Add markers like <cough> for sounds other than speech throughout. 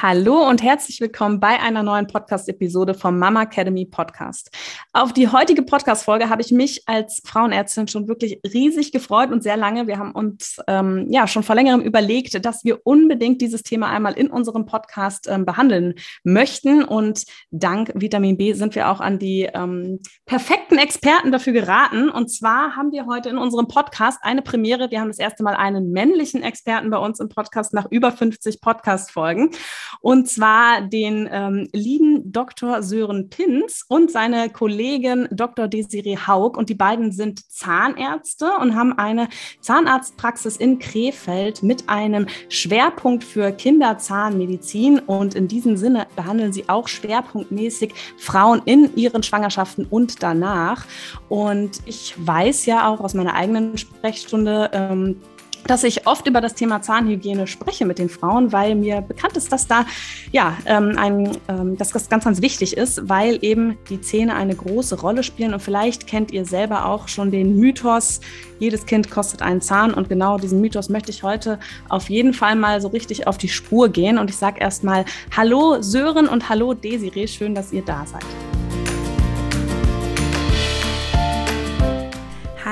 Hallo und herzlich willkommen bei einer neuen Podcast-Episode vom Mama Academy Podcast. Auf die heutige Podcast-Folge habe ich mich als Frauenärztin schon wirklich riesig gefreut und sehr lange. Wir haben uns ähm, ja schon vor längerem überlegt, dass wir unbedingt dieses Thema einmal in unserem Podcast ähm, behandeln möchten. Und dank Vitamin B sind wir auch an die ähm, perfekten Experten dafür geraten. Und zwar haben wir heute in unserem Podcast eine Premiere. Wir haben das erste Mal einen männlichen Experten bei uns im Podcast nach über 50 Podcast-Folgen. Und zwar den ähm, lieben Dr. Sören Pins und seine Kollegin Dr. Desiree Haug. Und die beiden sind Zahnärzte und haben eine Zahnarztpraxis in Krefeld mit einem Schwerpunkt für Kinderzahnmedizin. Und in diesem Sinne behandeln sie auch schwerpunktmäßig Frauen in ihren Schwangerschaften und danach. Und ich weiß ja auch aus meiner eigenen Sprechstunde, ähm, dass ich oft über das Thema Zahnhygiene spreche mit den Frauen, weil mir bekannt ist, dass da ja ähm, ein, ähm, dass das ganz, ganz wichtig ist, weil eben die Zähne eine große Rolle spielen. Und vielleicht kennt ihr selber auch schon den Mythos, jedes Kind kostet einen Zahn. Und genau diesen Mythos möchte ich heute auf jeden Fall mal so richtig auf die Spur gehen. Und ich sage erstmal Hallo Sören und Hallo Desiree, schön, dass ihr da seid.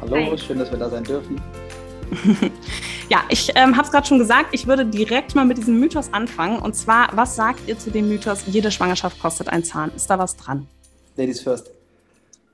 Hallo, Hi. schön, dass wir da sein dürfen. <laughs> ja, ich ähm, habe es gerade schon gesagt, ich würde direkt mal mit diesem Mythos anfangen. Und zwar, was sagt ihr zu dem Mythos, jede Schwangerschaft kostet einen Zahn? Ist da was dran? Ladies first.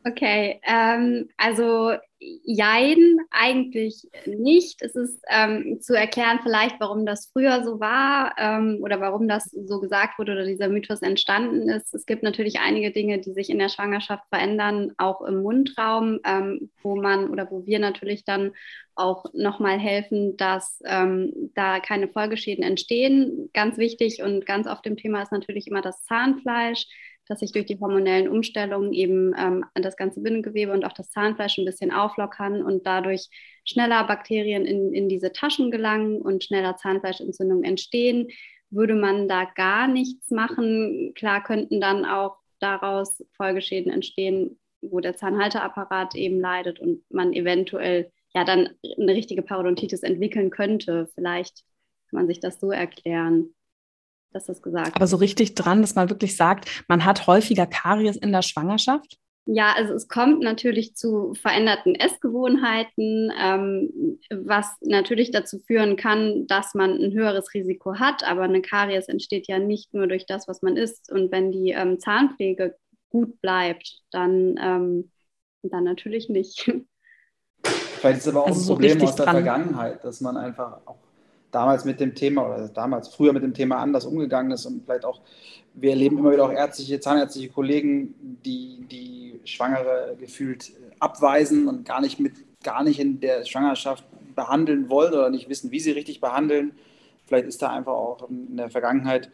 Okay, ähm, also jein, eigentlich nicht. Es ist ähm, zu erklären vielleicht, warum das früher so war ähm, oder warum das so gesagt wurde oder dieser Mythos entstanden ist. Es gibt natürlich einige Dinge, die sich in der Schwangerschaft verändern, auch im Mundraum, ähm, wo man oder wo wir natürlich dann auch nochmal helfen, dass ähm, da keine Folgeschäden entstehen. Ganz wichtig und ganz auf dem Thema ist natürlich immer das Zahnfleisch dass sich durch die hormonellen Umstellungen eben ähm, das ganze Bindegewebe und auch das Zahnfleisch ein bisschen auflockern und dadurch schneller Bakterien in, in diese Taschen gelangen und schneller Zahnfleischentzündungen entstehen. Würde man da gar nichts machen, klar könnten dann auch daraus Folgeschäden entstehen, wo der Zahnhalteapparat eben leidet und man eventuell ja dann eine richtige Parodontitis entwickeln könnte. Vielleicht kann man sich das so erklären dass das gesagt Aber so richtig dran, dass man wirklich sagt, man hat häufiger Karies in der Schwangerschaft? Ja, also es kommt natürlich zu veränderten Essgewohnheiten, ähm, was natürlich dazu führen kann, dass man ein höheres Risiko hat. Aber eine Karies entsteht ja nicht nur durch das, was man isst. Und wenn die ähm, Zahnpflege gut bleibt, dann, ähm, dann natürlich nicht. Vielleicht ist es aber auch also ein Problem so aus der dran. Vergangenheit, dass man einfach auch damals mit dem Thema oder damals früher mit dem Thema anders umgegangen ist und vielleicht auch, wir erleben immer wieder auch ärztliche, zahnärztliche Kollegen, die die Schwangere gefühlt abweisen und gar nicht mit, gar nicht in der Schwangerschaft behandeln wollen oder nicht wissen, wie sie richtig behandeln. Vielleicht ist da einfach auch in der Vergangenheit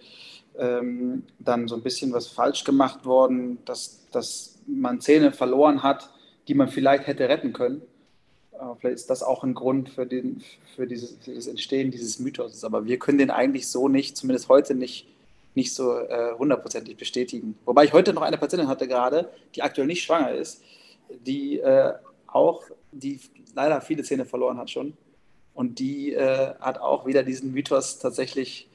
ähm, dann so ein bisschen was falsch gemacht worden, dass, dass man Zähne verloren hat, die man vielleicht hätte retten können. Äh, vielleicht ist das auch ein Grund für, den, für, dieses, für das Entstehen dieses Mythos. Aber wir können den eigentlich so nicht, zumindest heute nicht, nicht so äh, hundertprozentig bestätigen. Wobei ich heute noch eine Patientin hatte gerade, die aktuell nicht schwanger ist, die äh, auch, die leider viele Zähne verloren hat schon. Und die äh, hat auch wieder diesen Mythos tatsächlich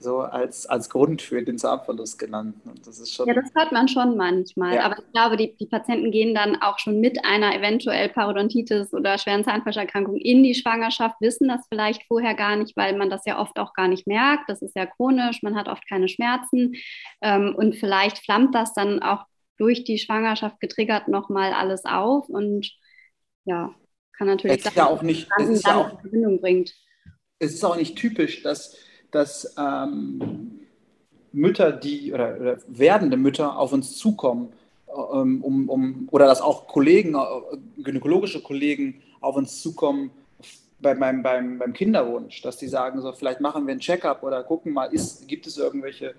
so als, als Grund für den Zahnverlust genannt. Und das ist schon ja, das hört man schon manchmal. Ja. Aber ich glaube, die, die Patienten gehen dann auch schon mit einer eventuell Parodontitis oder schweren Zahnfleischerkrankung in die Schwangerschaft, wissen das vielleicht vorher gar nicht, weil man das ja oft auch gar nicht merkt. Das ist ja chronisch, man hat oft keine Schmerzen. Ähm, und vielleicht flammt das dann auch durch die Schwangerschaft getriggert nochmal alles auf. Und ja, kann natürlich sein, ja auch nicht, es ja auch, Verbindung bringt. Es ist auch nicht typisch, dass dass ähm, Mütter, die oder, oder, werdende Mütter auf uns zukommen, ähm, um, um, oder dass auch Kollegen, äh, gynäkologische Kollegen auf uns zukommen, bei, beim, beim, beim Kinderwunsch, dass die sagen, so vielleicht machen wir ein Check-up oder gucken mal, ist, gibt es irgendwelche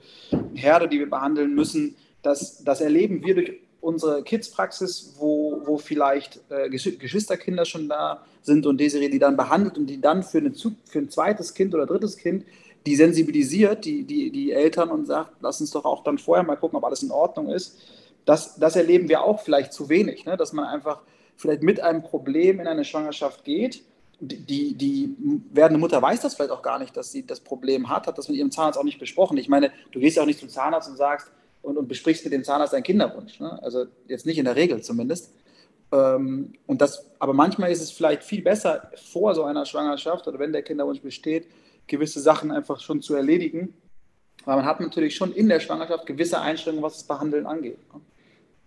Herde, die wir behandeln müssen. Das, das erleben wir durch unsere Kids-Praxis, wo, wo vielleicht äh, Geschwisterkinder schon da sind und Desiree die dann behandelt und die dann für, eine, für ein zweites Kind oder drittes Kind die sensibilisiert, die, die, die Eltern und sagt, lass uns doch auch dann vorher mal gucken, ob alles in Ordnung ist. Das, das erleben wir auch vielleicht zu wenig, ne? dass man einfach vielleicht mit einem Problem in eine Schwangerschaft geht. Die, die werdende Mutter weiß das vielleicht auch gar nicht, dass sie das Problem hat, hat das mit ihrem Zahnarzt auch nicht besprochen. Ich meine, du gehst ja auch nicht zum Zahnarzt und sagst und, und besprichst mit dem Zahnarzt deinen Kinderwunsch. Ne? Also jetzt nicht in der Regel zumindest. Ähm, und das, aber manchmal ist es vielleicht viel besser vor so einer Schwangerschaft oder wenn der Kinderwunsch besteht, gewisse Sachen einfach schon zu erledigen. Weil man hat natürlich schon in der Schwangerschaft gewisse Einschränkungen, was das Behandeln angeht. Ne?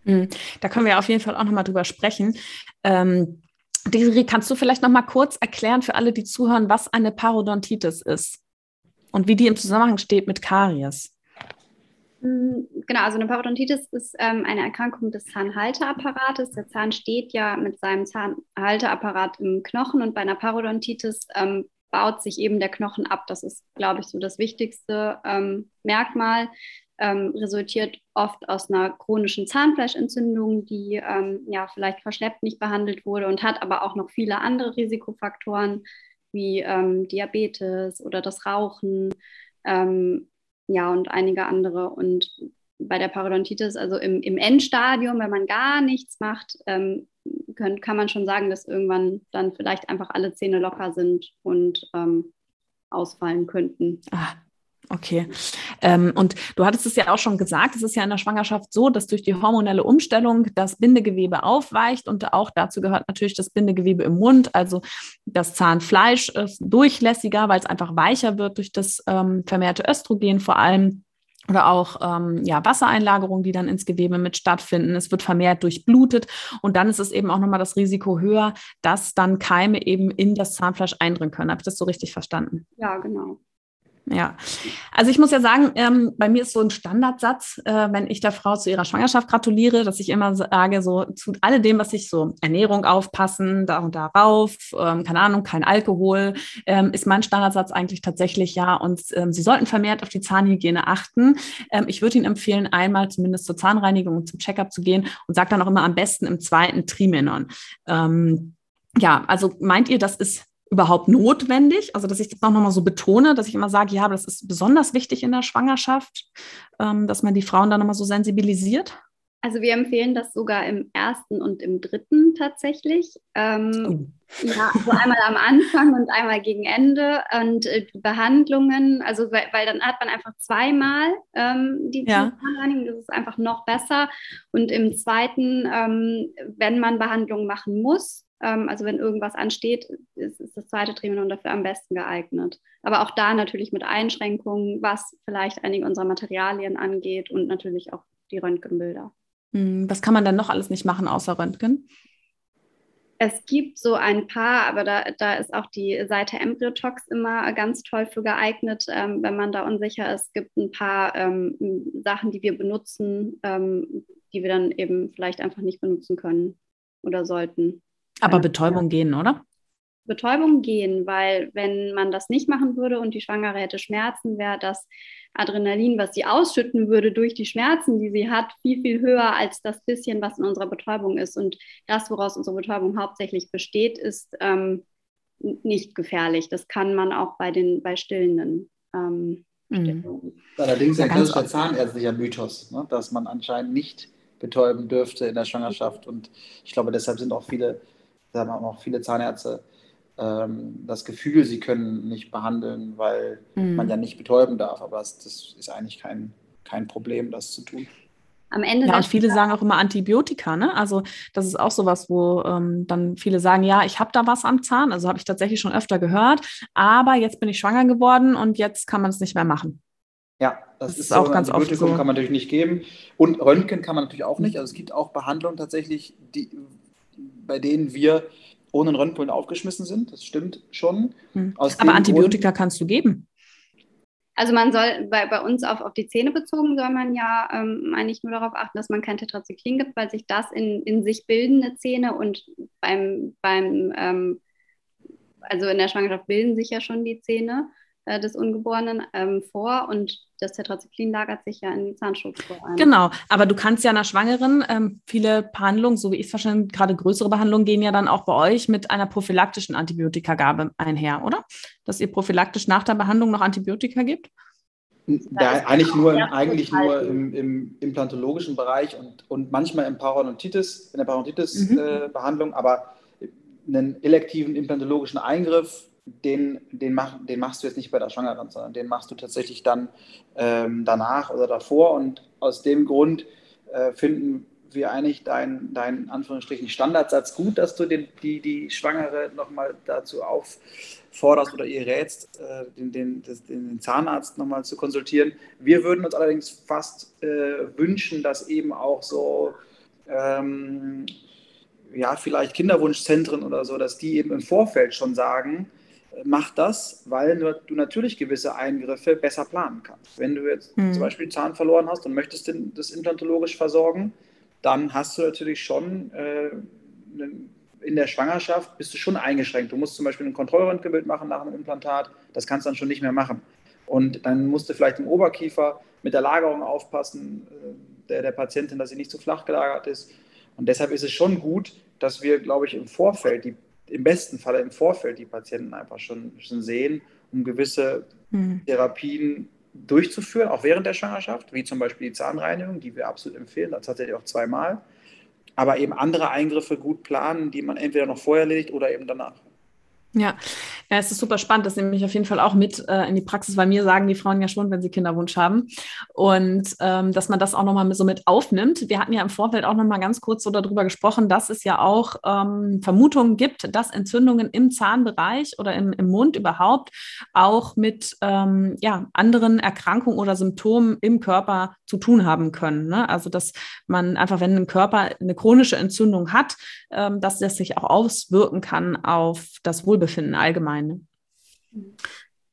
Hm, da können wir auf jeden Fall auch nochmal drüber sprechen. Ähm, Desiree, kannst du vielleicht nochmal kurz erklären für alle, die zuhören, was eine Parodontitis ist und wie die im Zusammenhang steht mit Karies? Hm, genau, also eine Parodontitis ist ähm, eine Erkrankung des Zahnhalteapparates. Der Zahn steht ja mit seinem Zahnhalteapparat im Knochen und bei einer Parodontitis ähm, baut sich eben der Knochen ab. Das ist, glaube ich, so das wichtigste ähm, Merkmal ähm, resultiert oft aus einer chronischen Zahnfleischentzündung, die ähm, ja vielleicht verschleppt nicht behandelt wurde und hat aber auch noch viele andere Risikofaktoren wie ähm, Diabetes oder das Rauchen, ähm, ja und einige andere. Und bei der Parodontitis, also im, im Endstadium, wenn man gar nichts macht, ähm, können, kann man schon sagen, dass irgendwann dann vielleicht einfach alle Zähne locker sind und ähm, ausfallen könnten. Ah, Okay. Ähm, und du hattest es ja auch schon gesagt, es ist ja in der Schwangerschaft so, dass durch die hormonelle Umstellung das Bindegewebe aufweicht und auch dazu gehört natürlich das Bindegewebe im Mund, also das Zahnfleisch ist durchlässiger, weil es einfach weicher wird durch das ähm, vermehrte Östrogen vor allem oder auch ähm, ja, Wassereinlagerungen, die dann ins Gewebe mit stattfinden. Es wird vermehrt durchblutet und dann ist es eben auch nochmal das Risiko höher, dass dann Keime eben in das Zahnfleisch eindringen können. Habe ich das so richtig verstanden? Ja, genau. Ja, also ich muss ja sagen, ähm, bei mir ist so ein Standardsatz, äh, wenn ich der Frau zu ihrer Schwangerschaft gratuliere, dass ich immer sage, so zu alledem, was ich so Ernährung aufpassen, da und darauf, ähm, keine Ahnung, kein Alkohol, ähm, ist mein Standardsatz eigentlich tatsächlich ja. Und ähm, Sie sollten vermehrt auf die Zahnhygiene achten. Ähm, ich würde Ihnen empfehlen, einmal zumindest zur Zahnreinigung und zum Checkup zu gehen und sage dann auch immer am besten im zweiten Trimenon. Ähm, ja, also meint ihr, das ist überhaupt notwendig? Also, dass ich das auch nochmal so betone, dass ich immer sage, ja, das ist besonders wichtig in der Schwangerschaft, ähm, dass man die Frauen dann nochmal so sensibilisiert? Also wir empfehlen das sogar im ersten und im dritten tatsächlich. Ähm, oh. Ja, also einmal am Anfang und einmal gegen Ende. Und äh, die Behandlungen, also weil, weil, dann hat man einfach zweimal ähm, die ja. Zahnreinigung, das ist einfach noch besser. Und im zweiten, ähm, wenn man Behandlungen machen muss, also wenn irgendwas ansteht, ist, ist das zweite Trimenon dafür am besten geeignet. Aber auch da natürlich mit Einschränkungen, was vielleicht einige unserer Materialien angeht und natürlich auch die Röntgenbilder. Hm, was kann man dann noch alles nicht machen außer Röntgen? Es gibt so ein paar, aber da, da ist auch die Seite Embryotox immer ganz toll für geeignet, ähm, wenn man da unsicher ist. Es gibt ein paar ähm, Sachen, die wir benutzen, ähm, die wir dann eben vielleicht einfach nicht benutzen können oder sollten. Aber Betäubung gehen, oder? Betäubung gehen, weil wenn man das nicht machen würde und die Schwangere hätte Schmerzen, wäre das Adrenalin, was sie ausschütten würde durch die Schmerzen, die sie hat, viel, viel höher als das bisschen, was in unserer Betäubung ist. Und das, woraus unsere Betäubung hauptsächlich besteht, ist ähm, nicht gefährlich. Das kann man auch bei den bei Stillenden. Ähm, mhm. Allerdings ein klassischer zahnärztlicher Mythos, ne, dass man anscheinend nicht betäuben dürfte in der Schwangerschaft. Und ich glaube, deshalb sind auch viele da haben auch viele Zahnärzte ähm, das Gefühl, sie können nicht behandeln, weil mhm. man ja nicht betäuben darf. Aber das, das, ist eigentlich kein, kein Problem, das zu tun. Am Ende ja, und viele sagen auch immer Antibiotika, ne? Also das ist auch sowas, wo ähm, dann viele sagen, ja, ich habe da was am Zahn, also habe ich tatsächlich schon öfter gehört, aber jetzt bin ich schwanger geworden und jetzt kann man es nicht mehr machen. Ja, das, das ist, ist auch so, ganz oft so. kann man natürlich nicht geben und Röntgen kann man natürlich auch nicht. Also es gibt auch Behandlungen tatsächlich, die, bei denen wir ohne einen Röntgen aufgeschmissen sind. Das stimmt schon. Hm. Aber Antibiotika Grund, kannst du geben. Also man soll bei, bei uns auf, auf die Zähne bezogen, soll man ja ähm, eigentlich nur darauf achten, dass man kein Tetrazyklin gibt, weil sich das in, in sich bildende Zähne und beim, beim ähm, also in der Schwangerschaft bilden sich ja schon die Zähne äh, des Ungeborenen ähm, vor und das Tetrazyklin lagert sich ja in die Zahnstruktur ein. Genau, aber du kannst ja einer Schwangeren ähm, viele Behandlungen, so wie ich es verstanden gerade größere Behandlungen gehen ja dann auch bei euch mit einer prophylaktischen Antibiotikagabe einher, oder? Dass ihr prophylaktisch nach der Behandlung noch Antibiotika gibt? Da eigentlich nur, eigentlich nur im, im, implantologischen Bereich und, und manchmal im Parodontitis, in der Parodontitis-Behandlung, mhm. äh, aber einen elektiven implantologischen Eingriff den, den, mach, den machst du jetzt nicht bei der Schwangeren, sondern den machst du tatsächlich dann ähm, danach oder davor. Und aus dem Grund äh, finden wir eigentlich deinen dein Anführungsstrichen Standardsatz gut, dass du den, die, die Schwangere nochmal dazu aufforderst oder ihr rätst, äh, den, den, das, den Zahnarzt nochmal zu konsultieren. Wir würden uns allerdings fast äh, wünschen, dass eben auch so ähm, ja, vielleicht Kinderwunschzentren oder so, dass die eben im Vorfeld schon sagen, macht das, weil du natürlich gewisse Eingriffe besser planen kannst. Wenn du jetzt mhm. zum Beispiel Zahn verloren hast und möchtest das implantologisch versorgen, dann hast du natürlich schon äh, in der Schwangerschaft bist du schon eingeschränkt. Du musst zum Beispiel ein Kontrollröntgenbild machen nach einem Implantat, das kannst du dann schon nicht mehr machen. Und dann musst du vielleicht im Oberkiefer mit der Lagerung aufpassen, äh, der, der Patientin, dass sie nicht zu flach gelagert ist. Und deshalb ist es schon gut, dass wir, glaube ich, im Vorfeld die im besten Fall im Vorfeld die Patienten einfach schon, schon sehen, um gewisse mhm. Therapien durchzuführen, auch während der Schwangerschaft, wie zum Beispiel die Zahnreinigung, die wir absolut empfehlen, das tatsächlich auch zweimal, aber eben andere Eingriffe gut planen, die man entweder noch vorher erledigt oder eben danach. Ja. ja, es ist super spannend. Das nehme ich auf jeden Fall auch mit äh, in die Praxis, weil mir sagen die Frauen ja schon, wenn sie Kinderwunsch haben. Und ähm, dass man das auch nochmal so mit aufnimmt. Wir hatten ja im Vorfeld auch nochmal ganz kurz so darüber gesprochen, dass es ja auch ähm, Vermutungen gibt, dass Entzündungen im Zahnbereich oder im, im Mund überhaupt auch mit ähm, ja, anderen Erkrankungen oder Symptomen im Körper zu tun haben können. Ne? Also dass man einfach, wenn ein Körper eine chronische Entzündung hat, ähm, dass das sich auch auswirken kann auf das Wohlbefinden allgemein.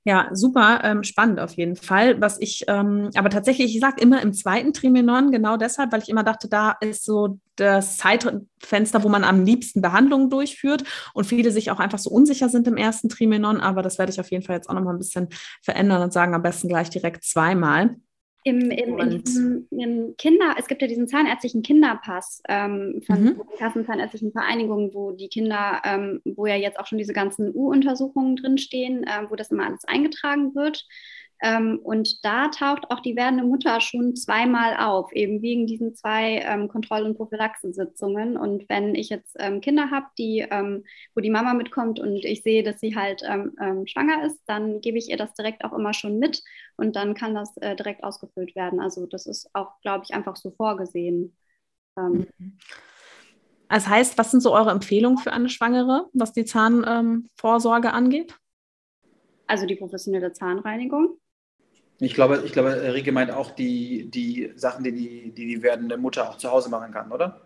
Ja, super ähm, spannend auf jeden Fall. Was ich, ähm, aber tatsächlich, ich sage immer im zweiten Trimenon, genau deshalb, weil ich immer dachte, da ist so das Zeitfenster, wo man am liebsten Behandlungen durchführt und viele sich auch einfach so unsicher sind im ersten Trimenon. Aber das werde ich auf jeden Fall jetzt auch nochmal ein bisschen verändern und sagen, am besten gleich direkt zweimal. Im, im, in diesem, im Kinder, es gibt ja diesen zahnärztlichen Kinderpass ähm, von mhm. Kassenzahnärztlichen Vereinigungen, wo die Kinder, ähm, wo ja jetzt auch schon diese ganzen U-Untersuchungen drinstehen, äh, wo das immer alles eingetragen wird. Ähm, und da taucht auch die werdende Mutter schon zweimal auf, eben wegen diesen zwei ähm, Kontroll- und Prophylaxensitzungen. Und wenn ich jetzt ähm, Kinder habe, die, wo die Mama mitkommt und ich sehe, dass sie halt schwanger ist, dann gebe ich ihr das direkt auch immer schon mit und dann kann das äh, direkt ausgefüllt werden. Also das ist auch, glaube ich, einfach so vorgesehen. Mhm. Das heißt, was sind so eure Empfehlungen für eine Schwangere, was die Zahnvorsorge angeht? Also die professionelle Zahnreinigung. Ich glaube, ich glaube, Rike meint auch die, die Sachen, die die, die die werdende Mutter auch zu Hause machen kann, oder?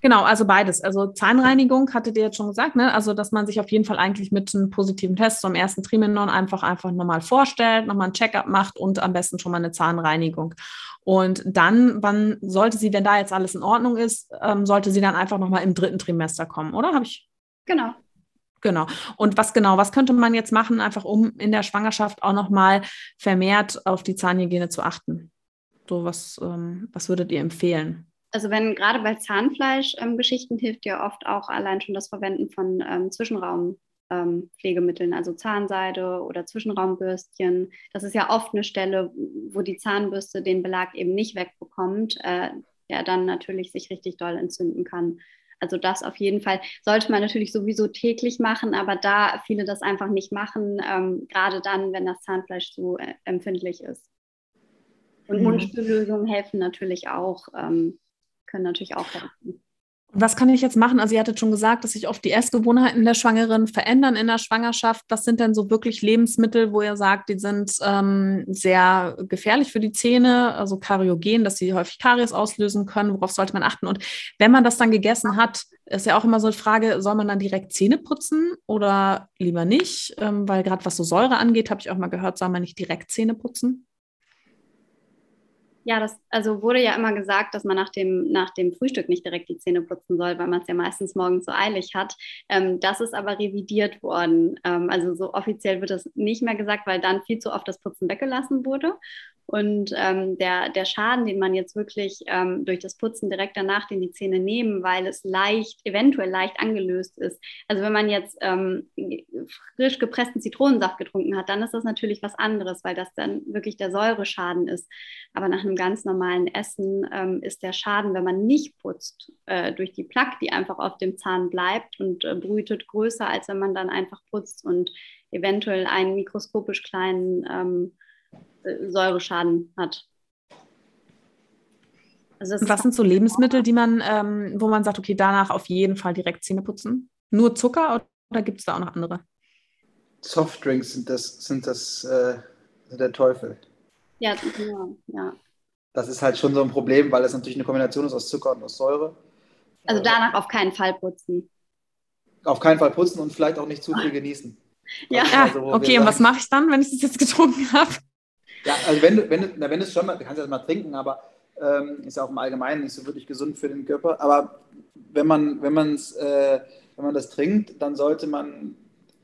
Genau, also beides. Also Zahnreinigung hattet ihr jetzt schon gesagt, ne? Also dass man sich auf jeden Fall eigentlich mit einem positiven Test zum ersten Trimenon einfach einfach nochmal vorstellt, nochmal ein Checkup macht und am besten schon mal eine Zahnreinigung. Und dann, wann sollte sie, wenn da jetzt alles in Ordnung ist, ähm, sollte sie dann einfach nochmal im dritten Trimester kommen, oder? Habe ich? Genau. Genau. Und was genau, was könnte man jetzt machen, einfach um in der Schwangerschaft auch nochmal vermehrt auf die Zahnhygiene zu achten? So, was, ähm, was würdet ihr empfehlen? Also wenn gerade bei Zahnfleischgeschichten ähm, hilft ja oft auch allein schon das Verwenden von ähm, Zwischenraumpflegemitteln, ähm, also Zahnseide oder Zwischenraumbürstchen. Das ist ja oft eine Stelle, wo die Zahnbürste den Belag eben nicht wegbekommt, äh, der dann natürlich sich richtig doll entzünden kann. Also das auf jeden Fall sollte man natürlich sowieso täglich machen, aber da viele das einfach nicht machen, ähm, gerade dann, wenn das Zahnfleisch so äh, empfindlich ist. Und mhm. Mundspüllösungen helfen natürlich auch, ähm, können natürlich auch helfen. Was kann ich jetzt machen? Also ihr hattet schon gesagt, dass sich oft die Essgewohnheiten der Schwangeren verändern in der Schwangerschaft. Was sind denn so wirklich Lebensmittel, wo ihr sagt, die sind ähm, sehr gefährlich für die Zähne, also kariogen, dass sie häufig Karies auslösen können? Worauf sollte man achten? Und wenn man das dann gegessen hat, ist ja auch immer so eine Frage, soll man dann direkt Zähne putzen oder lieber nicht? Ähm, weil gerade was so Säure angeht, habe ich auch mal gehört, soll man nicht direkt Zähne putzen? Ja, das also wurde ja immer gesagt, dass man nach dem, nach dem Frühstück nicht direkt die Zähne putzen soll, weil man es ja meistens morgens so eilig hat. Ähm, das ist aber revidiert worden. Ähm, also so offiziell wird das nicht mehr gesagt, weil dann viel zu oft das Putzen weggelassen wurde. Und ähm, der, der Schaden, den man jetzt wirklich ähm, durch das Putzen direkt danach den die Zähne nehmen, weil es leicht, eventuell leicht angelöst ist. Also wenn man jetzt ähm, frisch gepressten Zitronensaft getrunken hat, dann ist das natürlich was anderes, weil das dann wirklich der Säureschaden ist. Aber nach einem ganz normalen Essen ähm, ist der Schaden, wenn man nicht putzt, äh, durch die Plaque, die einfach auf dem Zahn bleibt und äh, brütet, größer, als wenn man dann einfach putzt und eventuell einen mikroskopisch kleinen ähm, Säureschaden hat. Also was sind so Lebensmittel, die man, ähm, wo man sagt, okay, danach auf jeden Fall direkt Zähne putzen? Nur Zucker oder, oder gibt es da auch noch andere? Softdrinks sind das, sind das äh, der Teufel. Ja, genau, ja. Das ist halt schon so ein Problem, weil es natürlich eine Kombination ist aus Zucker und aus Säure. Also danach auf keinen Fall putzen. Auf keinen Fall putzen und vielleicht auch nicht zu viel genießen. Ja, also, okay, und was mache ich dann, wenn ich das jetzt getrunken habe? Ja, also wenn du, wenn du, na, wenn du es schon mal, du kannst das mal trinken, aber ähm, ist ja auch im Allgemeinen nicht so wirklich gesund für den Körper. Aber wenn man, wenn man's, äh, wenn man das trinkt, dann sollte man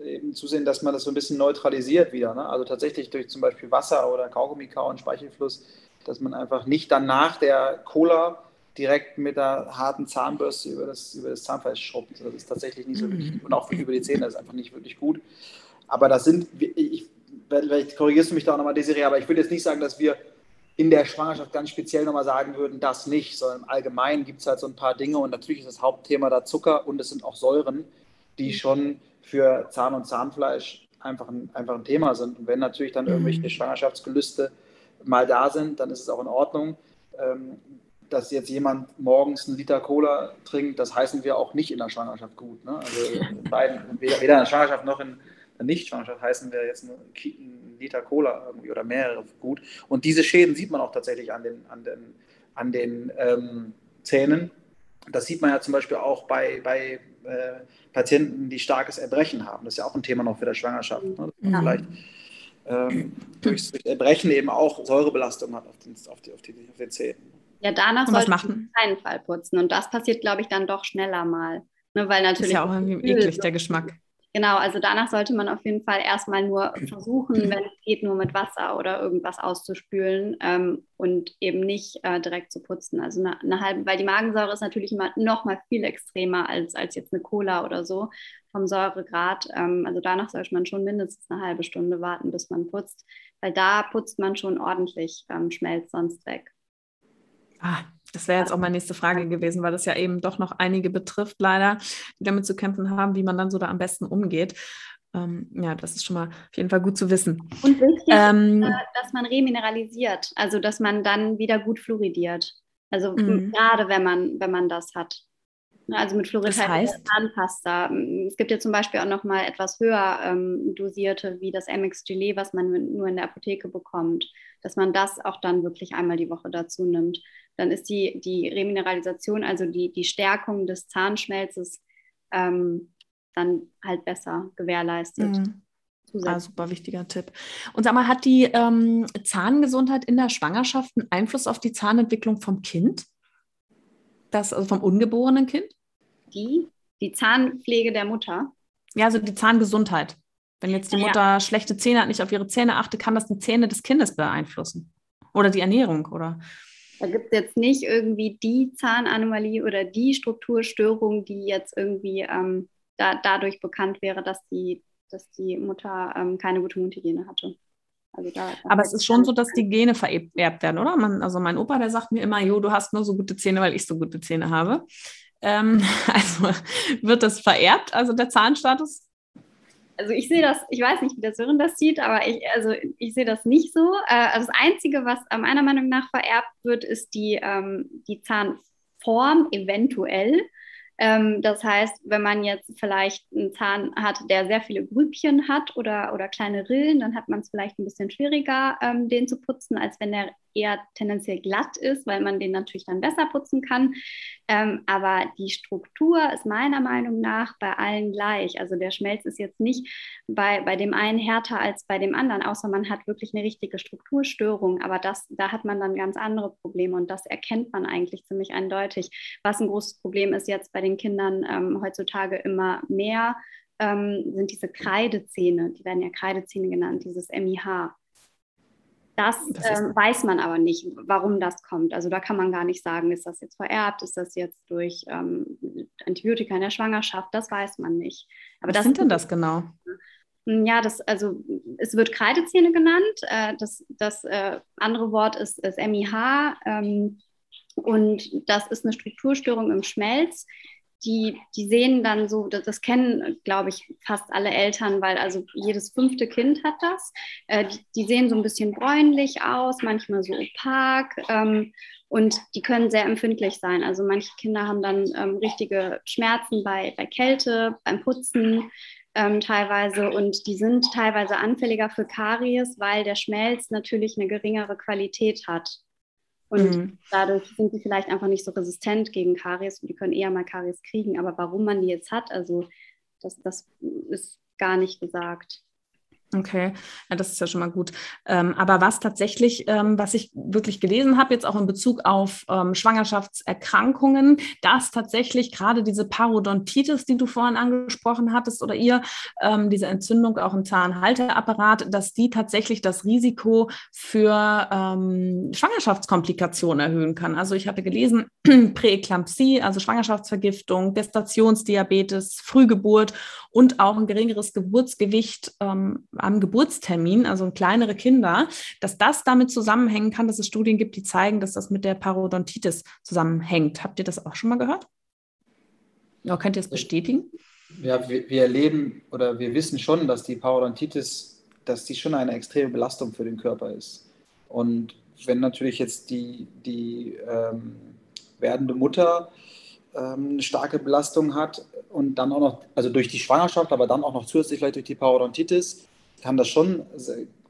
eben zusehen, dass man das so ein bisschen neutralisiert wieder. Ne? Also tatsächlich durch zum Beispiel Wasser oder Kaugummi kauen, Speichelfluss, dass man einfach nicht dann nach der Cola direkt mit der harten Zahnbürste über das, über das Zahnfleisch schrubbt. Das ist tatsächlich nicht so wirklich, mhm. und auch über die Zähne, ist einfach nicht wirklich gut. Aber das sind, ich vielleicht korrigierst du mich da auch nochmal, Desiree, aber ich würde jetzt nicht sagen, dass wir in der Schwangerschaft ganz speziell nochmal sagen würden, das nicht, sondern im Allgemeinen gibt es halt so ein paar Dinge und natürlich ist das Hauptthema da Zucker und es sind auch Säuren, die mhm. schon für Zahn und Zahnfleisch einfach ein, einfach ein Thema sind. Und wenn natürlich dann irgendwelche mhm. Schwangerschaftsgelüste mal da sind, dann ist es auch in Ordnung. Ähm, dass jetzt jemand morgens einen Liter Cola trinkt, das heißen wir auch nicht in der Schwangerschaft gut. Ne? Also in beiden, weder in der Schwangerschaft noch in, nicht-Schwangerschaft heißen wir jetzt ein Liter Cola oder mehrere gut. Und diese Schäden sieht man auch tatsächlich an den, an den, an den ähm, Zähnen. Das sieht man ja zum Beispiel auch bei, bei äh, Patienten, die starkes Erbrechen haben. Das ist ja auch ein Thema noch für die Schwangerschaft. Ne? Vielleicht ähm, durch, durch Erbrechen eben auch Säurebelastung hat auf den, auf die, auf die, auf den Zähnen. Ja, danach sollte man auf keinen Fall putzen. Und das passiert, glaube ich, dann doch schneller mal. Ne, weil natürlich ist ja auch irgendwie eklig, der Geschmack. Genau, also danach sollte man auf jeden Fall erstmal nur versuchen, wenn es geht, nur mit Wasser oder irgendwas auszuspülen ähm, und eben nicht äh, direkt zu putzen. Also eine, eine, halbe, weil die Magensäure ist natürlich immer noch mal viel extremer als, als jetzt eine Cola oder so vom Säuregrad. Ähm, also danach sollte man schon mindestens eine halbe Stunde warten, bis man putzt, weil da putzt man schon ordentlich, ähm, schmelzt sonst weg. Ah, das wäre jetzt auch meine nächste Frage gewesen, weil das ja eben doch noch einige betrifft, leider, die damit zu kämpfen haben, wie man dann so da am besten umgeht. Ähm, ja, das ist schon mal auf jeden Fall gut zu wissen. Und wichtig ähm, ist, äh, dass man remineralisiert, also dass man dann wieder gut fluoridiert. Also mhm. gerade wenn man, wenn man das hat. Ne, also mit Fluorid das heißt? Zahnpasta. Es gibt ja zum Beispiel auch noch mal etwas höher ähm, dosierte, wie das MX Gelee, was man nur in der Apotheke bekommt, dass man das auch dann wirklich einmal die Woche dazu nimmt dann ist die, die Remineralisation, also die, die Stärkung des Zahnschmelzes, ähm, dann halt besser gewährleistet. Mhm. Ah, super wichtiger Tipp. Und sag mal, hat die ähm, Zahngesundheit in der Schwangerschaft einen Einfluss auf die Zahnentwicklung vom Kind? Das, also vom ungeborenen Kind? Die? Die Zahnpflege der Mutter? Ja, also die Zahngesundheit. Wenn jetzt die Mutter ja. schlechte Zähne hat, nicht auf ihre Zähne achte, kann das die Zähne des Kindes beeinflussen? Oder die Ernährung, oder? Da gibt es jetzt nicht irgendwie die Zahnanomalie oder die Strukturstörung, die jetzt irgendwie ähm, da, dadurch bekannt wäre, dass die, dass die Mutter ähm, keine gute Mundhygiene hatte. Also da, Aber es ist schon so, dass die Gene vererbt werden, oder? Man, also mein Opa, der sagt mir immer, jo, du hast nur so gute Zähne, weil ich so gute Zähne habe. Ähm, <laughs> also wird das vererbt, also der Zahnstatus? also ich sehe das, ich weiß nicht, wie der Sören das sieht, aber ich, also ich sehe das nicht so. Äh, also das Einzige, was meiner Meinung nach vererbt wird, ist die, ähm, die Zahnform eventuell. Ähm, das heißt, wenn man jetzt vielleicht einen Zahn hat, der sehr viele Grübchen hat oder, oder kleine Rillen, dann hat man es vielleicht ein bisschen schwieriger, ähm, den zu putzen, als wenn der eher tendenziell glatt ist, weil man den natürlich dann besser putzen kann. Ähm, aber die Struktur ist meiner Meinung nach bei allen gleich. Also der Schmelz ist jetzt nicht bei, bei dem einen härter als bei dem anderen, außer man hat wirklich eine richtige Strukturstörung. Aber das, da hat man dann ganz andere Probleme und das erkennt man eigentlich ziemlich eindeutig. Was ein großes Problem ist jetzt bei den Kindern ähm, heutzutage immer mehr, ähm, sind diese Kreidezähne, die werden ja Kreidezähne genannt, dieses MIH. Das, das ähm, weiß man aber nicht, warum das kommt. Also da kann man gar nicht sagen, ist das jetzt vererbt, ist das jetzt durch ähm, Antibiotika in der Schwangerschaft, das weiß man nicht. Aber Was das sind denn das genau? Hm, ja, das, also es wird Kreidezähne genannt. Äh, das das äh, andere Wort ist, ist MIH. Ähm, und das ist eine Strukturstörung im Schmelz, die, die sehen dann so, das, das kennen, glaube ich, fast alle Eltern, weil also jedes fünfte Kind hat das. Äh, die, die, sehen so ein bisschen bräunlich aus, manchmal so opak. Ähm, und die können sehr empfindlich sein. Also manche Kinder haben dann ähm, richtige Schmerzen bei, bei Kälte, beim Putzen ähm, teilweise. Und die sind teilweise anfälliger für Karies, weil der Schmelz natürlich eine geringere Qualität hat. Und mhm. dadurch sind die vielleicht einfach nicht so resistent gegen Karies und die können eher mal Karies kriegen. Aber warum man die jetzt hat, also das, das ist gar nicht gesagt. Okay, ja, das ist ja schon mal gut. Ähm, aber was tatsächlich, ähm, was ich wirklich gelesen habe, jetzt auch in Bezug auf ähm, Schwangerschaftserkrankungen, dass tatsächlich gerade diese Parodontitis, die du vorhin angesprochen hattest, oder ihr, ähm, diese Entzündung auch im Zahnhalteapparat, dass die tatsächlich das Risiko für ähm, Schwangerschaftskomplikationen erhöhen kann. Also ich hatte gelesen, <clears throat> Präeklampsie, also Schwangerschaftsvergiftung, Gestationsdiabetes, Frühgeburt und auch ein geringeres Geburtsgewicht ähm, am Geburtstermin, also kleinere Kinder, dass das damit zusammenhängen kann, dass es Studien gibt, die zeigen, dass das mit der Parodontitis zusammenhängt. Habt ihr das auch schon mal gehört? Ja, könnt ihr es bestätigen? Ja, wir, wir erleben oder wir wissen schon, dass die Parodontitis, dass die schon eine extreme Belastung für den Körper ist. Und wenn natürlich jetzt die, die ähm, werdende Mutter ähm, eine starke Belastung hat und dann auch noch, also durch die Schwangerschaft, aber dann auch noch zusätzlich vielleicht durch die Parodontitis, kann das schon,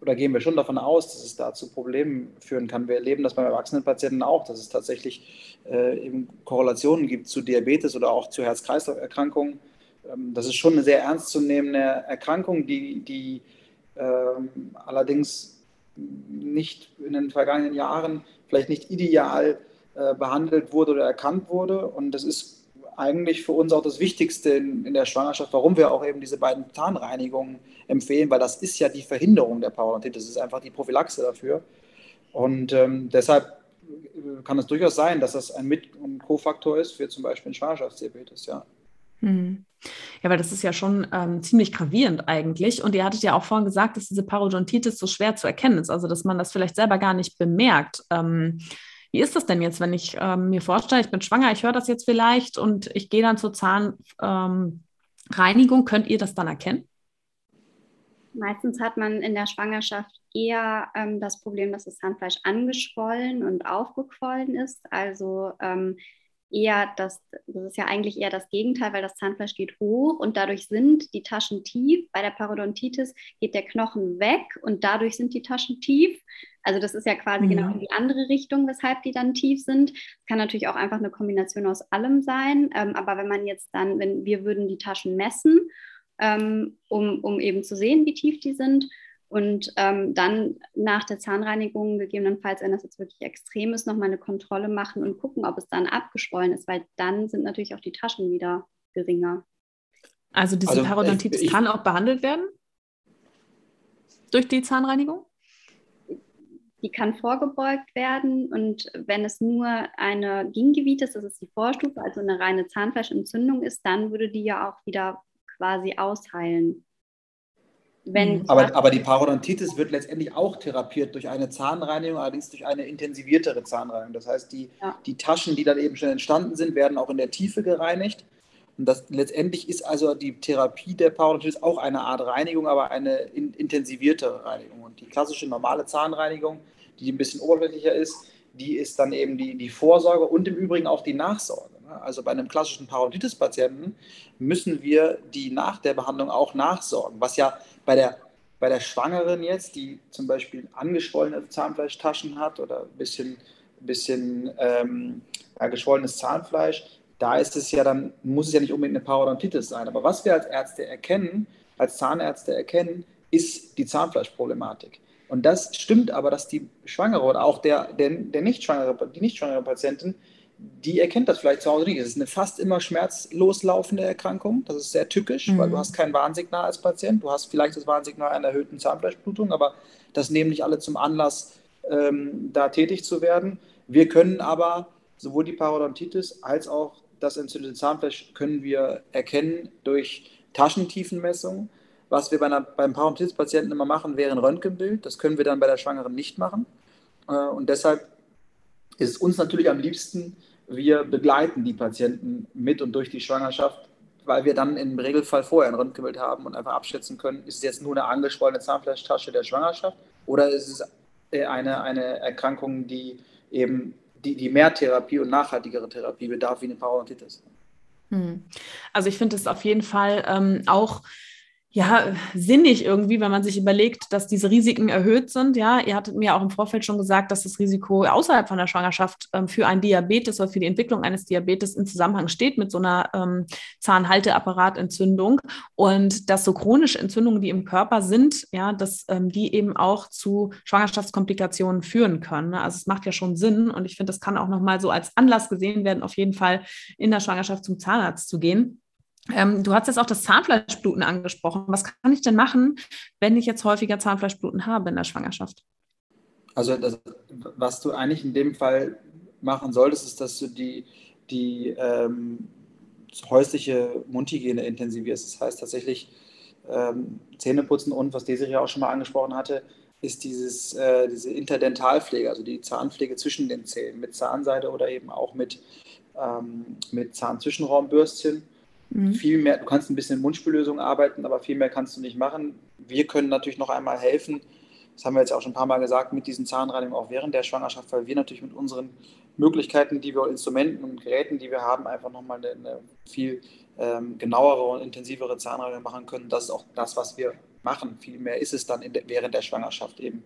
oder gehen wir schon davon aus, dass es da zu Problemen führen kann. Wir erleben das beim erwachsenen Patienten auch, dass es tatsächlich äh, eben Korrelationen gibt zu Diabetes oder auch zu Herz-Kreislauf-Erkrankungen. Ähm, das ist schon eine sehr ernstzunehmende Erkrankung, die, die ähm, allerdings nicht in den vergangenen Jahren vielleicht nicht ideal äh, behandelt wurde oder erkannt wurde. Und das ist eigentlich für uns auch das Wichtigste in, in, der Schwangerschaft, warum wir auch eben diese beiden Zahnreinigungen empfehlen, weil das ist ja die Verhinderung der Parodontitis, das ist einfach die Prophylaxe dafür. Und ähm, deshalb äh, kann es durchaus sein, dass das ein Mit- und Co-Faktor ist für zum Beispiel einen Schwangerschaftsdiabetes, ja. Hm. Ja, weil das ist ja schon ähm, ziemlich gravierend eigentlich. Und ihr hattet ja auch vorhin gesagt, dass diese Parodontitis so schwer zu erkennen ist, also dass man das vielleicht selber gar nicht bemerkt. Ähm, wie ist das denn jetzt, wenn ich ähm, mir vorstelle, ich bin schwanger, ich höre das jetzt vielleicht und ich gehe dann zur Zahnreinigung? Ähm, Könnt ihr das dann erkennen? Meistens hat man in der Schwangerschaft eher ähm, das Problem, dass das Zahnfleisch angeschwollen und aufgequollen ist. Also ähm, eher das, das ist ja eigentlich eher das Gegenteil, weil das Zahnfleisch geht hoch und dadurch sind die Taschen tief. Bei der Parodontitis geht der Knochen weg und dadurch sind die Taschen tief. Also das ist ja quasi genau mhm. genau in die andere Richtung, weshalb die dann tief sind. Kann natürlich auch einfach eine Kombination aus allem sein. Ähm, aber wenn man jetzt dann, wenn wir würden die Taschen messen, ähm, um, um eben zu sehen, wie tief die sind. Und ähm, dann nach der Zahnreinigung gegebenenfalls, wenn das jetzt wirklich extrem ist, nochmal eine Kontrolle machen und gucken, ob es dann abgeschwollen ist, weil dann sind natürlich auch die Taschen wieder geringer. Also diese also, Parodontitis ich, ich, kann auch behandelt werden? Durch die Zahnreinigung? die kann vorgebeugt werden und wenn es nur eine Gingivitis, das ist die Vorstufe, also eine reine Zahnfleischentzündung ist, dann würde die ja auch wieder quasi ausheilen. Wenn mhm. aber, aber die Parodontitis wird letztendlich auch therapiert durch eine Zahnreinigung, allerdings durch eine intensiviertere Zahnreinigung. Das heißt, die, ja. die Taschen, die dann eben schon entstanden sind, werden auch in der Tiefe gereinigt. Und das letztendlich ist also die Therapie der Parodontitis auch eine Art Reinigung, aber eine in, intensivierte Reinigung. Und die klassische normale Zahnreinigung die ein bisschen oberflächlicher ist, die ist dann eben die, die Vorsorge und im Übrigen auch die Nachsorge. Ne? Also bei einem klassischen Parodontitis-Patienten müssen wir die nach der Behandlung auch nachsorgen, was ja bei der bei der Schwangeren jetzt, die zum Beispiel angeschwollene Zahnfleischtaschen hat oder ein bisschen, bisschen ähm, ja, geschwollenes Zahnfleisch, da ist es ja dann, muss es ja nicht unbedingt eine Parodontitis sein. Aber was wir als Ärzte erkennen, als Zahnärzte erkennen, ist die Zahnfleischproblematik. Und das stimmt aber, dass die Schwangere oder auch der, der, der nicht schwangere, die nicht schwangere Patientin, die erkennt das vielleicht zu Hause nicht. Es ist eine fast immer schmerzlos laufende Erkrankung. Das ist sehr tückisch, mhm. weil du hast kein Warnsignal als Patient. Du hast vielleicht das Warnsignal einer erhöhten Zahnfleischblutung, aber das nehmen nicht alle zum Anlass, ähm, da tätig zu werden. Wir können aber sowohl die Parodontitis als auch das entzündete Zahnfleisch können wir erkennen durch Taschentiefenmessungen. Was wir bei einer, beim Parodontitis-Patienten immer machen, wäre ein Röntgenbild. Das können wir dann bei der Schwangeren nicht machen. Äh, und deshalb ist es uns natürlich am liebsten, wir begleiten die Patienten mit und durch die Schwangerschaft, weil wir dann im Regelfall vorher ein Röntgenbild haben und einfach abschätzen können, ist es jetzt nur eine angeschwollene Zahnfleischtasche der Schwangerschaft oder ist es eine, eine Erkrankung, die eben die, die mehr Therapie und nachhaltigere Therapie bedarf wie eine Parodontitis. Hm. Also ich finde es auf jeden Fall ähm, auch ja, sinnig irgendwie, wenn man sich überlegt, dass diese Risiken erhöht sind. Ja, ihr hattet mir auch im Vorfeld schon gesagt, dass das Risiko außerhalb von der Schwangerschaft ähm, für ein Diabetes oder für die Entwicklung eines Diabetes in Zusammenhang steht mit so einer ähm, Zahnhalteapparatentzündung und dass so chronische Entzündungen, die im Körper sind, ja, dass ähm, die eben auch zu Schwangerschaftskomplikationen führen können. Ne? Also es macht ja schon Sinn und ich finde, das kann auch nochmal so als Anlass gesehen werden, auf jeden Fall in der Schwangerschaft zum Zahnarzt zu gehen. Ähm, du hast jetzt auch das Zahnfleischbluten angesprochen. Was kann ich denn machen, wenn ich jetzt häufiger Zahnfleischbluten habe in der Schwangerschaft? Also das, was du eigentlich in dem Fall machen solltest, ist, dass du die, die ähm, häusliche Mundhygiene intensivierst. Das heißt tatsächlich ähm, Zähneputzen und, was Desiree auch schon mal angesprochen hatte, ist dieses, äh, diese Interdentalpflege, also die Zahnpflege zwischen den Zähnen mit Zahnseide oder eben auch mit, ähm, mit Zahnzwischenraumbürstchen Mhm. Viel mehr, du kannst ein bisschen Mundspüllösung arbeiten, aber viel mehr kannst du nicht machen. Wir können natürlich noch einmal helfen, das haben wir jetzt auch schon ein paar Mal gesagt, mit diesen Zahnreinigungen auch während der Schwangerschaft, weil wir natürlich mit unseren Möglichkeiten, die wir, Instrumenten und Geräten, die wir haben, einfach nochmal eine, eine viel ähm, genauere und intensivere Zahnreinigung machen können. Das ist auch das, was wir machen. Viel mehr ist es dann de, während der Schwangerschaft eben,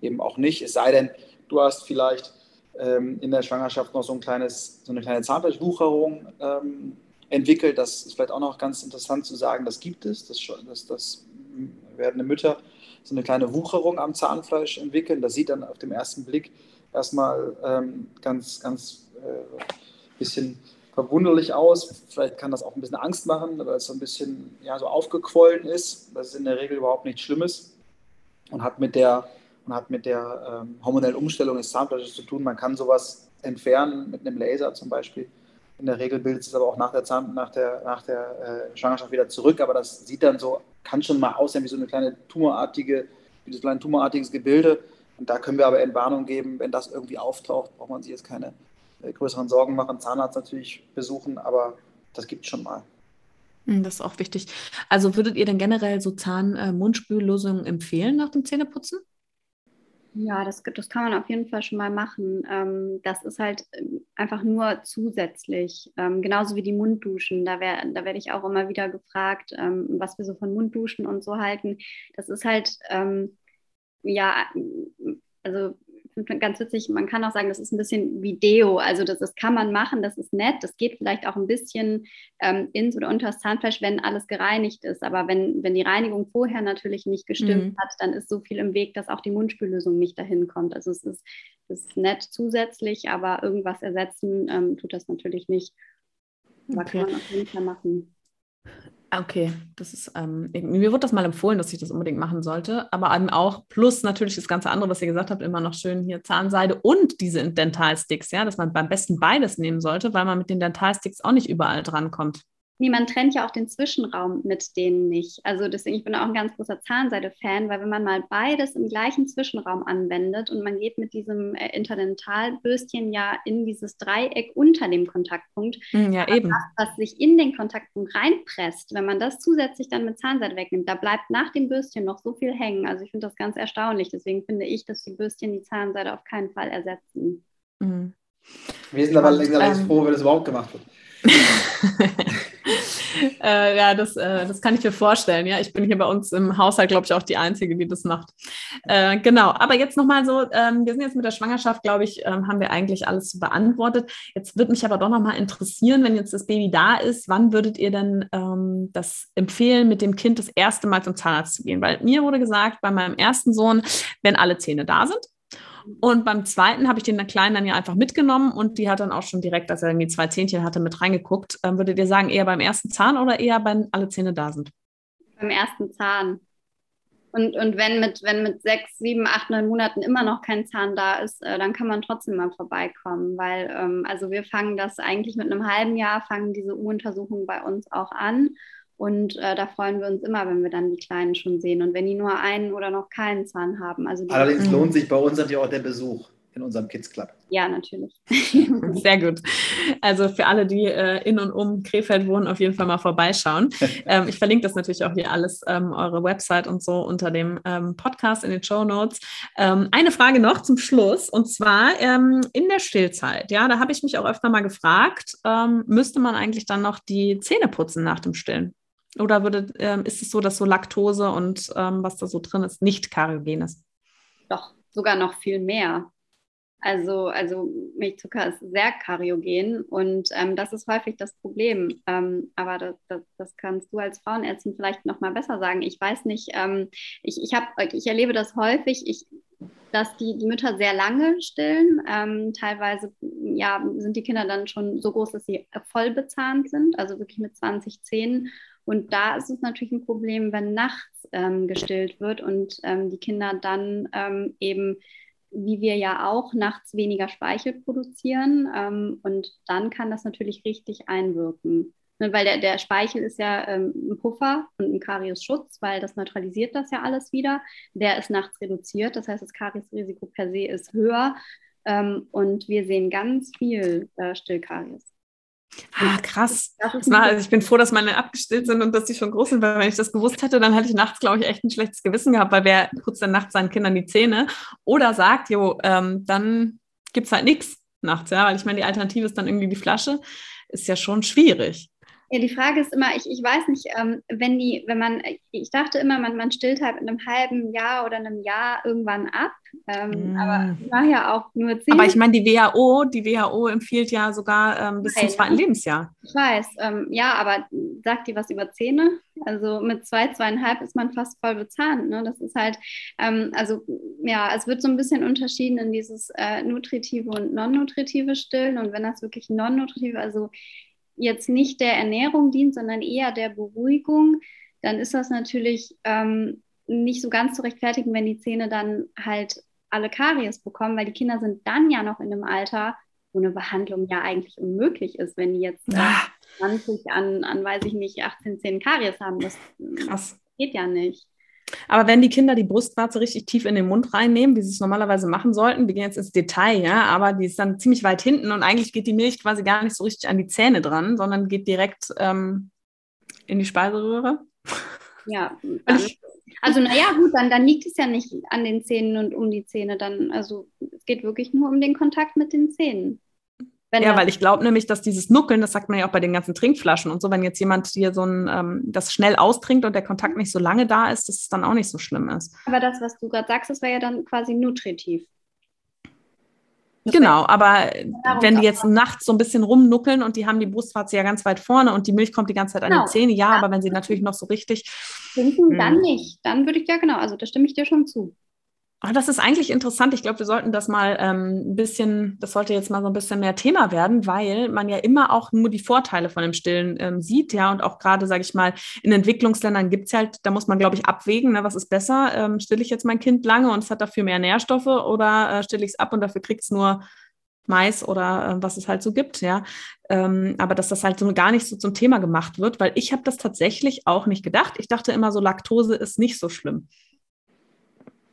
eben auch nicht. Es sei denn, du hast vielleicht ähm, in der Schwangerschaft noch so, ein kleines, so eine kleine Zahnfleischwucherung ähm, entwickelt. Das ist vielleicht auch noch ganz interessant zu sagen, das gibt es. Das, das, das werdende Mütter so eine kleine Wucherung am Zahnfleisch entwickeln. Das sieht dann auf dem ersten Blick erstmal ähm, ganz, ganz äh, bisschen verwunderlich aus. Vielleicht kann das auch ein bisschen Angst machen, weil es so ein bisschen ja, so aufgequollen ist. Das ist in der Regel überhaupt nichts Schlimmes und hat mit der, und hat mit der ähm, hormonellen Umstellung des Zahnfleisches zu tun. Man kann sowas entfernen mit einem Laser zum Beispiel. In der Regel bildet es aber auch nach der, Zahn, nach der, nach der äh, Schwangerschaft wieder zurück, aber das sieht dann so, kann schon mal aussehen wie so eine kleine tumorartige, wie so ein tumorartiges Gebilde. Und da können wir aber Entwarnung geben, wenn das irgendwie auftaucht, braucht man sich jetzt keine äh, größeren Sorgen machen. Zahnarzt natürlich besuchen, aber das gibt es schon mal. Hm, das ist auch wichtig. Also würdet ihr denn generell so Zahn-Mundspüllösungen empfehlen nach dem Zähneputzen? Ja, das, das kann man auf jeden Fall schon mal machen. Ähm, das ist halt ähm, einfach nur zusätzlich, ähm, genauso wie die Mundduschen. Da, wär, da werde ich auch immer wieder gefragt, was wir so von Mundduschen und so halten. Das ist halt, ja, also ganz witzig, man kann auch sagen, das ist ein bisschen wie Deo. Also das, das kann man machen, das ist nett. Das geht vielleicht auch ein bisschen ähm, ins oder unter das Zahnfleisch, wenn alles gereinigt ist. Aber wenn, wenn die Reinigung vorher natürlich nicht gestimmt mhm. hat, dann ist so viel im Weg, dass auch die Mundspüllösung nicht dahin kommt. Also es ist, es ist nett zusätzlich, aber irgendwas ersetzen ähm, tut das natürlich nicht. Aber okay. kann man auf jeden Fall machen. Okay, das ist, ähm, mir wurde das mal empfohlen, dass ich das unbedingt machen sollte, aber auch plus natürlich das ganze andere, was ihr gesagt habt, immer noch schön hier Zahnseide und diese Dentalsticks, ja, dass man beim besten beides nehmen sollte, weil man mit den Dentalsticks auch nicht überall drankommt. Nee, man trennt ja auch den Zwischenraum mit denen nicht. Also deswegen, ich bin auch ein ganz großer Zahnseide-Fan, weil wenn man mal beides im gleichen Zwischenraum anwendet und man geht mit diesem äh, Interdentalbürstchen ja in dieses Dreieck unter dem Kontaktpunkt, hm, ja, eben. Das, was sich in den Kontaktpunkt reinpresst, wenn man das zusätzlich dann mit Zahnseide wegnimmt, da bleibt nach dem Bürstchen noch so viel hängen. Also ich finde das ganz erstaunlich. Deswegen finde ich, dass die Bürstchen die Zahnseide auf keinen Fall ersetzen. Mhm. Wir sind aber längst ähm, froh, wenn das überhaupt gemacht wird. <laughs> äh, ja, das, äh, das kann ich mir vorstellen. Ja, ich bin hier bei uns im Haushalt, glaube ich, auch die Einzige, die das macht. Äh, genau, aber jetzt nochmal so, ähm, wir sind jetzt mit der Schwangerschaft, glaube ich, ähm, haben wir eigentlich alles beantwortet. Jetzt würde mich aber doch nochmal interessieren, wenn jetzt das Baby da ist, wann würdet ihr denn ähm, das empfehlen, mit dem Kind das erste Mal zum Zahnarzt zu gehen? Weil mir wurde gesagt, bei meinem ersten Sohn, wenn alle Zähne da sind, und beim zweiten habe ich den Kleinen dann ja einfach mitgenommen und die hat dann auch schon direkt, als er irgendwie zwei Zähnchen hatte, mit reingeguckt. Ähm, würdet ihr sagen, eher beim ersten Zahn oder eher, wenn alle Zähne da sind? Beim ersten Zahn. Und, und wenn, mit, wenn mit sechs, sieben, acht, neun Monaten immer noch kein Zahn da ist, äh, dann kann man trotzdem mal vorbeikommen, weil ähm, also wir fangen das eigentlich mit einem halben Jahr, fangen diese U-Untersuchungen bei uns auch an. Und äh, da freuen wir uns immer, wenn wir dann die Kleinen schon sehen und wenn die nur einen oder noch keinen Zahn haben. Also Allerdings lohnt sich bei uns natürlich auch der Besuch in unserem Kids Club. Ja, natürlich. <laughs> Sehr gut. Also für alle, die äh, in und um Krefeld wohnen, auf jeden Fall mal vorbeischauen. <laughs> ähm, ich verlinke das natürlich auch hier alles, ähm, eure Website und so unter dem ähm, Podcast in den Show Notes. Ähm, eine Frage noch zum Schluss und zwar ähm, in der Stillzeit. Ja, da habe ich mich auch öfter mal gefragt, ähm, müsste man eigentlich dann noch die Zähne putzen nach dem Stillen? Oder würde, ähm, ist es so, dass so Laktose und ähm, was da so drin ist, nicht kariogen ist? Doch, sogar noch viel mehr. Also, also Milchzucker ist sehr kariogen und ähm, das ist häufig das Problem. Ähm, aber das, das, das, kannst du als Frauenärztin vielleicht noch mal besser sagen. Ich weiß nicht, ähm, ich, ich, hab, ich erlebe das häufig, ich, dass die, die Mütter sehr lange stillen. Ähm, teilweise ja, sind die Kinder dann schon so groß, dass sie voll bezahnt sind, also wirklich mit 20 Zähnen. Und da ist es natürlich ein Problem, wenn nachts ähm, gestillt wird und ähm, die Kinder dann ähm, eben, wie wir ja auch, nachts weniger Speichel produzieren. Ähm, und dann kann das natürlich richtig einwirken. Ne, weil der, der Speichel ist ja ähm, ein Puffer und ein Kariesschutz, weil das neutralisiert das ja alles wieder. Der ist nachts reduziert, das heißt, das Kariesrisiko per se ist höher. Ähm, und wir sehen ganz viel äh, Stillkaries. Ah, krass. also ich bin froh, dass meine abgestillt sind und dass die schon groß sind, weil wenn ich das gewusst hätte, dann hätte ich nachts, glaube ich, echt ein schlechtes Gewissen gehabt, weil wer putzt dann nachts seinen Kindern die Zähne oder sagt, jo, ähm, dann gibt es halt nichts nachts, ja, weil ich meine, die Alternative ist dann irgendwie die Flasche, ist ja schon schwierig. Ja, die Frage ist immer, ich, ich weiß nicht, ähm, wenn die, wenn man, ich dachte immer, man, man stillt halt in einem halben Jahr oder einem Jahr irgendwann ab. Ähm, mm. Aber ich mache ja auch nur zehn. Aber ich meine, die WHO, die WHO empfiehlt ja sogar ähm, bis Nein, zum zweiten Lebensjahr. Ich weiß, ähm, ja, aber sagt die was über Zähne? Also mit zwei, zweieinhalb ist man fast voll bezahnt. Ne? Das ist halt, ähm, also ja, es wird so ein bisschen unterschieden in dieses äh, nutritive und non-nutritive Stillen. Und wenn das wirklich non-nutritive, also jetzt nicht der Ernährung dient, sondern eher der Beruhigung, dann ist das natürlich ähm, nicht so ganz zu rechtfertigen, wenn die Zähne dann halt alle Karies bekommen, weil die Kinder sind dann ja noch in einem Alter, wo eine Behandlung ja eigentlich unmöglich ist, wenn die jetzt äh, 20 an, an, weiß ich nicht, 18 Zähnen Karies haben. Das Krass. geht ja nicht. Aber wenn die Kinder die Brustwarze richtig tief in den Mund reinnehmen, wie sie es normalerweise machen sollten, wir gehen jetzt ins Detail, ja, aber die ist dann ziemlich weit hinten und eigentlich geht die Milch quasi gar nicht so richtig an die Zähne dran, sondern geht direkt ähm, in die Speiseröhre. Ja, <laughs> also naja, gut, dann, dann liegt es ja nicht an den Zähnen und um die Zähne. Dann, also es geht wirklich nur um den Kontakt mit den Zähnen. Wenn ja, weil ich glaube nämlich, dass dieses Nuckeln, das sagt man ja auch bei den ganzen Trinkflaschen und so, wenn jetzt jemand hier so ein, ähm, das schnell austrinkt und der Kontakt nicht so lange da ist, dass es dann auch nicht so schlimm ist. Aber das, was du gerade sagst, das wäre ja dann quasi nutritiv. Das genau, aber wenn die jetzt nachts so ein bisschen rumnuckeln und die haben die Brustwarze ja ganz weit vorne und die Milch kommt die ganze Zeit genau. an die genau. Zähne, ja, ja, aber wenn sie natürlich noch so richtig. Trinken, dann hm. nicht. Dann würde ich ja, genau, also da stimme ich dir schon zu. Oh, das ist eigentlich interessant. Ich glaube, wir sollten das mal ähm, ein bisschen, das sollte jetzt mal so ein bisschen mehr Thema werden, weil man ja immer auch nur die Vorteile von dem Stillen ähm, sieht, ja. Und auch gerade, sage ich mal, in Entwicklungsländern gibt es halt, da muss man, glaube ich, abwägen, ne, was ist besser? Ähm, stille ich jetzt mein Kind lange und es hat dafür mehr Nährstoffe oder äh, stille ich es ab und dafür kriegt es nur Mais oder äh, was es halt so gibt, ja. Ähm, aber dass das halt so gar nicht so zum Thema gemacht wird, weil ich habe das tatsächlich auch nicht gedacht. Ich dachte immer so, Laktose ist nicht so schlimm.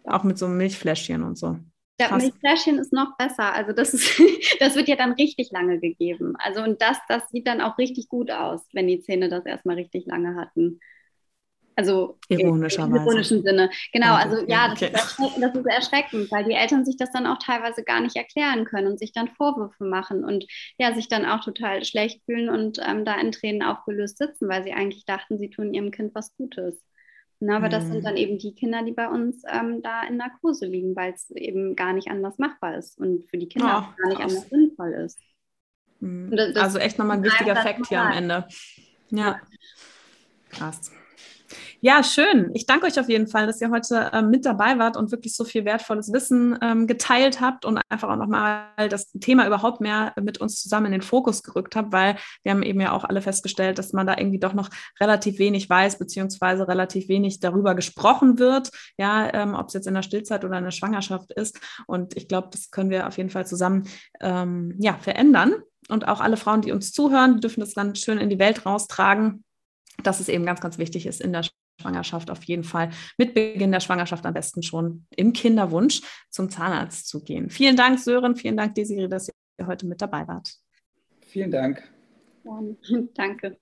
Auch mit so einem Milchfläschchen und so. Ja, Milchfläschchen ist noch besser. Also das ist, <laughs> das wird ja dann richtig lange gegeben. Also und das, das sieht dann auch richtig gut aus, wenn die Zähne das erstmal richtig lange hatten. Also Ironischerweise. im ironischen Sinne. Genau, also ja, das, okay. ist das, ist erschreckend, weil die Eltern sich das dann auch teilweise gar nicht erklären können und sich dann Vorwürfe machen und ja, sich dann auch total schlecht fühlen und ähm, da in Tränen aufgelöst sitzen, weil sie eigentlich dachten, sie tun ihrem Kind was Gutes. Na, aber mhm. das sind hm. dann eben die Kinder, die bei uns ähm, da in Narkose liegen, weil es eben gar nicht anders machbar ist und für die Kinder oh, auch gar nicht krass. anders sinnvoll ist. Mhm. Das, das also echt nochmal ein wichtiger Fakt hier am Ende. Ja. Krass. Ja, schön. Ich danke euch auf jeden Fall, dass ihr heute ähm, mit dabei wart und wirklich so viel wertvolles Wissen ähm, geteilt habt und einfach auch nochmal das Thema überhaupt mehr mit uns zusammen in den Fokus gerückt habt, weil wir haben eben ja auch alle festgestellt, dass man da irgendwie doch noch relativ wenig weiß, beziehungsweise relativ wenig darüber gesprochen wird, ja, ähm, ob es jetzt in der Stillzeit oder in der Schwangerschaft ist. Und ich glaube, das können wir auf jeden Fall zusammen ähm, ja, verändern. Und auch alle Frauen, die uns zuhören, dürfen das dann schön in die Welt raustragen dass es eben ganz, ganz wichtig ist, in der Schwangerschaft auf jeden Fall mit Beginn der Schwangerschaft am besten schon im Kinderwunsch zum Zahnarzt zu gehen. Vielen Dank, Sören, vielen Dank, Desiree, dass ihr heute mit dabei wart. Vielen Dank. Ja, danke.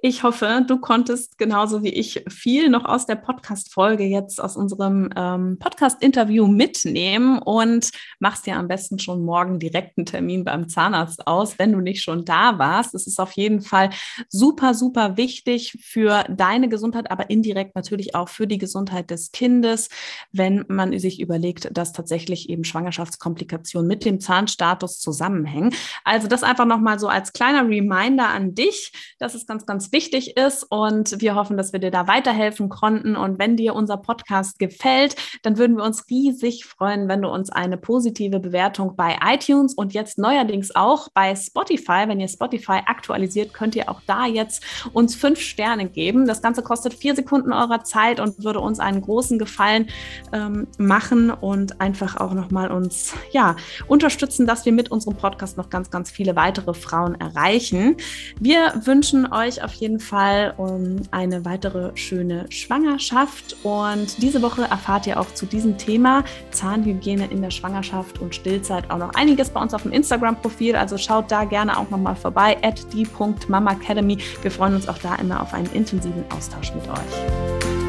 Ich hoffe, du konntest genauso wie ich viel noch aus der Podcast-Folge jetzt aus unserem ähm, Podcast-Interview mitnehmen und machst dir am besten schon morgen direkt einen Termin beim Zahnarzt aus, wenn du nicht schon da warst. Es ist auf jeden Fall super, super wichtig für deine Gesundheit, aber indirekt natürlich auch für die Gesundheit des Kindes, wenn man sich überlegt, dass tatsächlich eben Schwangerschaftskomplikationen mit dem Zahnstatus zusammenhängen. Also das einfach nochmal so als kleiner Reminder an dich. Das ist ganz, ganz wichtig ist. Und wir hoffen, dass wir dir da weiterhelfen konnten. Und wenn dir unser Podcast gefällt, dann würden wir uns riesig freuen, wenn du uns eine positive Bewertung bei iTunes und jetzt neuerdings auch bei Spotify, wenn ihr Spotify aktualisiert, könnt ihr auch da jetzt uns fünf Sterne geben. Das Ganze kostet vier Sekunden eurer Zeit und würde uns einen großen Gefallen ähm, machen und einfach auch nochmal uns ja, unterstützen, dass wir mit unserem Podcast noch ganz, ganz viele weitere Frauen erreichen. Wir wünschen euch auf jeden Fall um eine weitere schöne Schwangerschaft. Und diese Woche erfahrt ihr auch zu diesem Thema Zahnhygiene in der Schwangerschaft und Stillzeit auch noch einiges bei uns auf dem Instagram-Profil. Also schaut da gerne auch nochmal vorbei, at die.mamacademy. Wir freuen uns auch da immer auf einen intensiven Austausch mit euch.